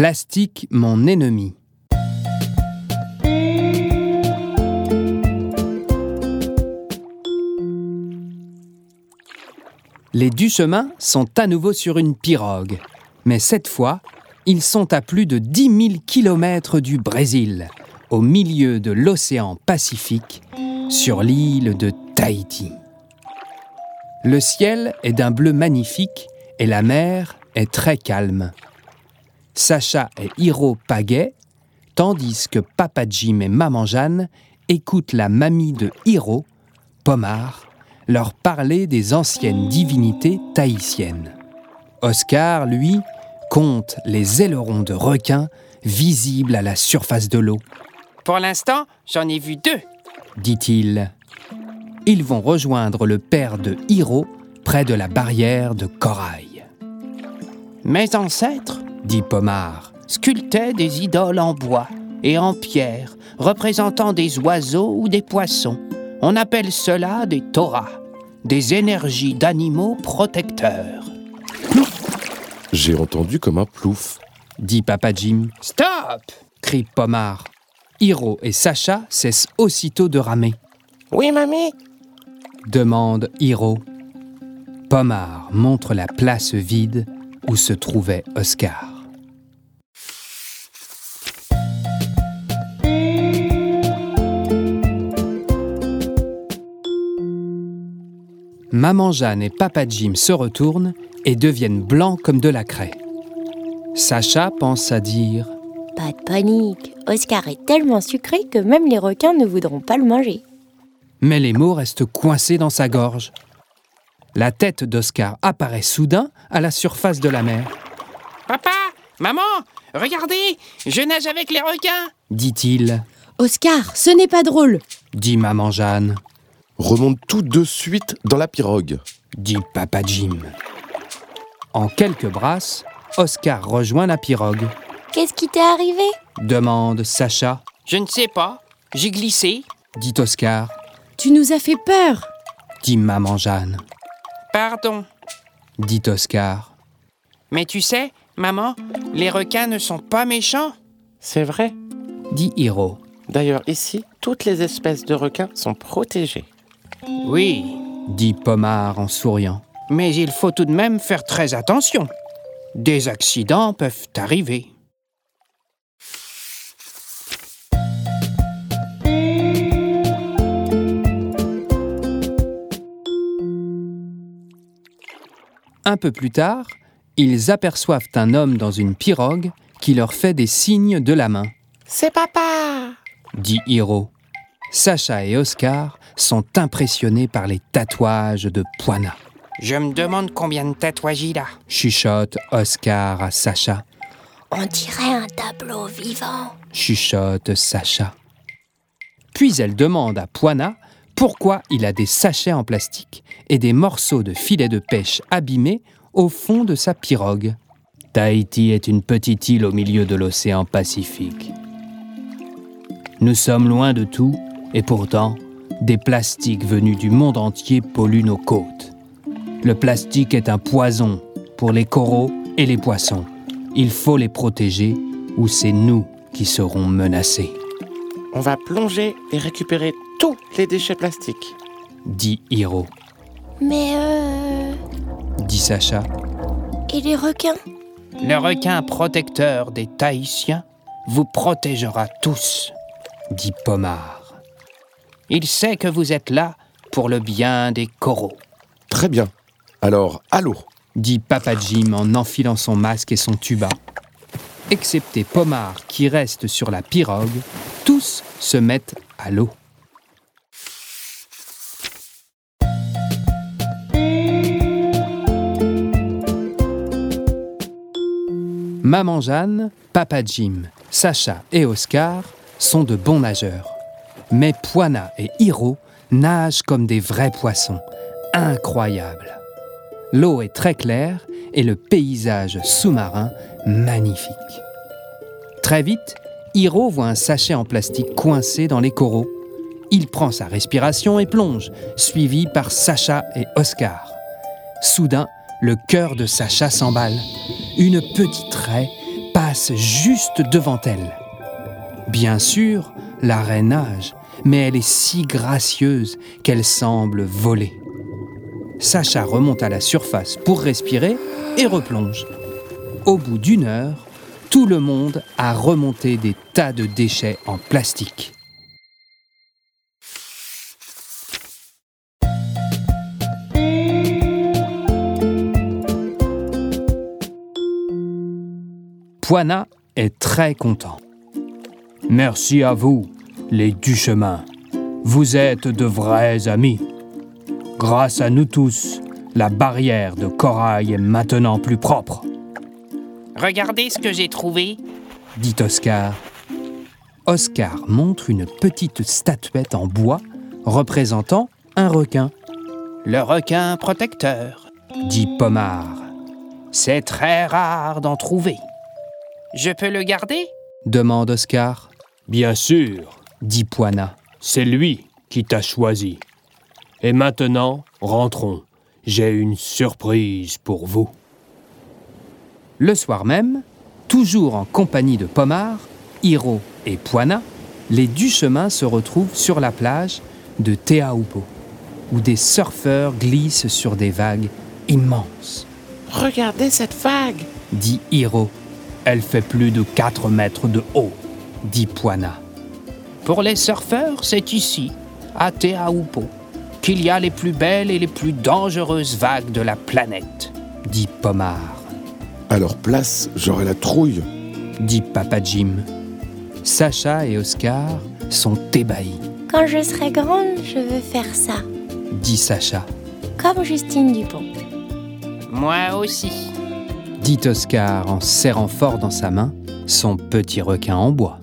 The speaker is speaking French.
Plastique, mon ennemi. Les Duchemin sont à nouveau sur une pirogue, mais cette fois, ils sont à plus de 10 000 kilomètres du Brésil, au milieu de l'océan Pacifique, sur l'île de Tahiti. Le ciel est d'un bleu magnifique et la mer est très calme. Sacha et Hiro pagaient, tandis que Papa Jim et Maman Jeanne écoutent la mamie de Hiro, Pomard, leur parler des anciennes divinités tahitiennes. Oscar, lui, compte les ailerons de requins visibles à la surface de l'eau. Pour l'instant, j'en ai vu deux, dit-il. Ils vont rejoindre le père de Hiro près de la barrière de corail. Mes ancêtres, dit Pomard, sculptaient des idoles en bois et en pierre représentant des oiseaux ou des poissons. On appelle cela des Torahs, des énergies d'animaux protecteurs. J'ai entendu comme un plouf, dit Papa Jim. Stop crie Pomard. Hiro et Sacha cessent aussitôt de ramer. Oui, mamie? demande Hiro. Pomard montre la place vide où se trouvait Oscar. Maman Jeanne et Papa Jim se retournent et deviennent blancs comme de la craie. Sacha pense à dire Pas de panique, Oscar est tellement sucré que même les requins ne voudront pas le manger. Mais les mots restent coincés dans sa gorge. La tête d'Oscar apparaît soudain à la surface de la mer. Papa Maman Regardez Je nage avec les requins dit-il. Oscar, ce n'est pas drôle dit Maman Jeanne. Remonte tout de suite dans la pirogue, dit Papa Jim. En quelques brasses, Oscar rejoint la pirogue. Qu'est-ce qui t'est arrivé? Demande Sacha. Je ne sais pas. J'ai glissé, dit Oscar. Tu nous as fait peur dit Maman Jeanne. Pardon, dit Oscar. Mais tu sais, maman, les requins ne sont pas méchants. C'est vrai. dit Hiro. D'ailleurs, ici, toutes les espèces de requins sont protégées. Oui, dit Pomard en souriant. Mais il faut tout de même faire très attention. Des accidents peuvent arriver. Un peu plus tard, ils aperçoivent un homme dans une pirogue qui leur fait des signes de la main. C'est papa dit Hiro. Sacha et Oscar sont impressionnés par les tatouages de Poina. Je me demande combien de tatouages il a. Chuchote Oscar à Sacha. On dirait un tableau vivant. Chuchote Sacha. Puis elle demande à Poina pourquoi il a des sachets en plastique et des morceaux de filets de pêche abîmés au fond de sa pirogue. Tahiti est une petite île au milieu de l'océan Pacifique. Nous sommes loin de tout et pourtant, des plastiques venus du monde entier polluent nos côtes. Le plastique est un poison pour les coraux et les poissons. Il faut les protéger ou c'est nous qui serons menacés. On va plonger et récupérer tous les déchets plastiques. Dit Hiro. Mais euh... Dit Sacha. Et les requins? Le requin protecteur des Tahitiens vous protégera tous, dit Pomard. Il sait que vous êtes là pour le bien des coraux. Très bien. Alors, allô dit Papa Jim en enfilant son masque et son tuba. Excepté Pomard qui reste sur la pirogue, tous se mettent à l'eau. Maman Jeanne, Papa Jim, Sacha et Oscar sont de bons nageurs. Mais Poina et Hiro nagent comme des vrais poissons. Incroyable. L'eau est très claire et le paysage sous-marin magnifique. Très vite, Hiro voit un sachet en plastique coincé dans les coraux. Il prend sa respiration et plonge, suivi par Sacha et Oscar. Soudain, le cœur de Sacha s'emballe. Une petite raie passe juste devant elle. Bien sûr, la reine nage, mais elle est si gracieuse qu'elle semble voler. Sacha remonte à la surface pour respirer et replonge. Au bout d'une heure, tout le monde a remonté des tas de déchets en plastique. Poina est très content. Merci à vous, les Duchemin. Vous êtes de vrais amis. Grâce à nous tous, la barrière de corail est maintenant plus propre, Regardez ce que j'ai trouvé. dit Oscar. Oscar montre une petite statuette en bois représentant un requin, Le requin protecteur. dit Pomard. C'est très rare d'en trouver. Je peux le garder? Demande Oscar. Bien sûr, dit Poina. c'est lui qui t'a choisi. Et maintenant, rentrons. J'ai une surprise pour vous. Le soir même, toujours en compagnie de Pomard, Hiro et Poina, les Duchemin se retrouvent sur la plage de Teahupo, où des surfeurs glissent sur des vagues immenses, Regardez cette vague dit Hiro. Elle fait plus de 4 mètres de haut, dit Poina. Pour les surfeurs, c'est ici, à Teahupo, qu'il y a les plus belles et les plus dangereuses vagues de la planète. dit Pomard, Alors place, j'aurai la trouille. dit Papa Jim. Sacha et Oscar sont ébahis, Quand je serai grande, je veux faire ça. dit Sacha, Comme Justine Dupont. Moi aussi. dit Oscar en serrant fort dans sa main son petit requin en bois.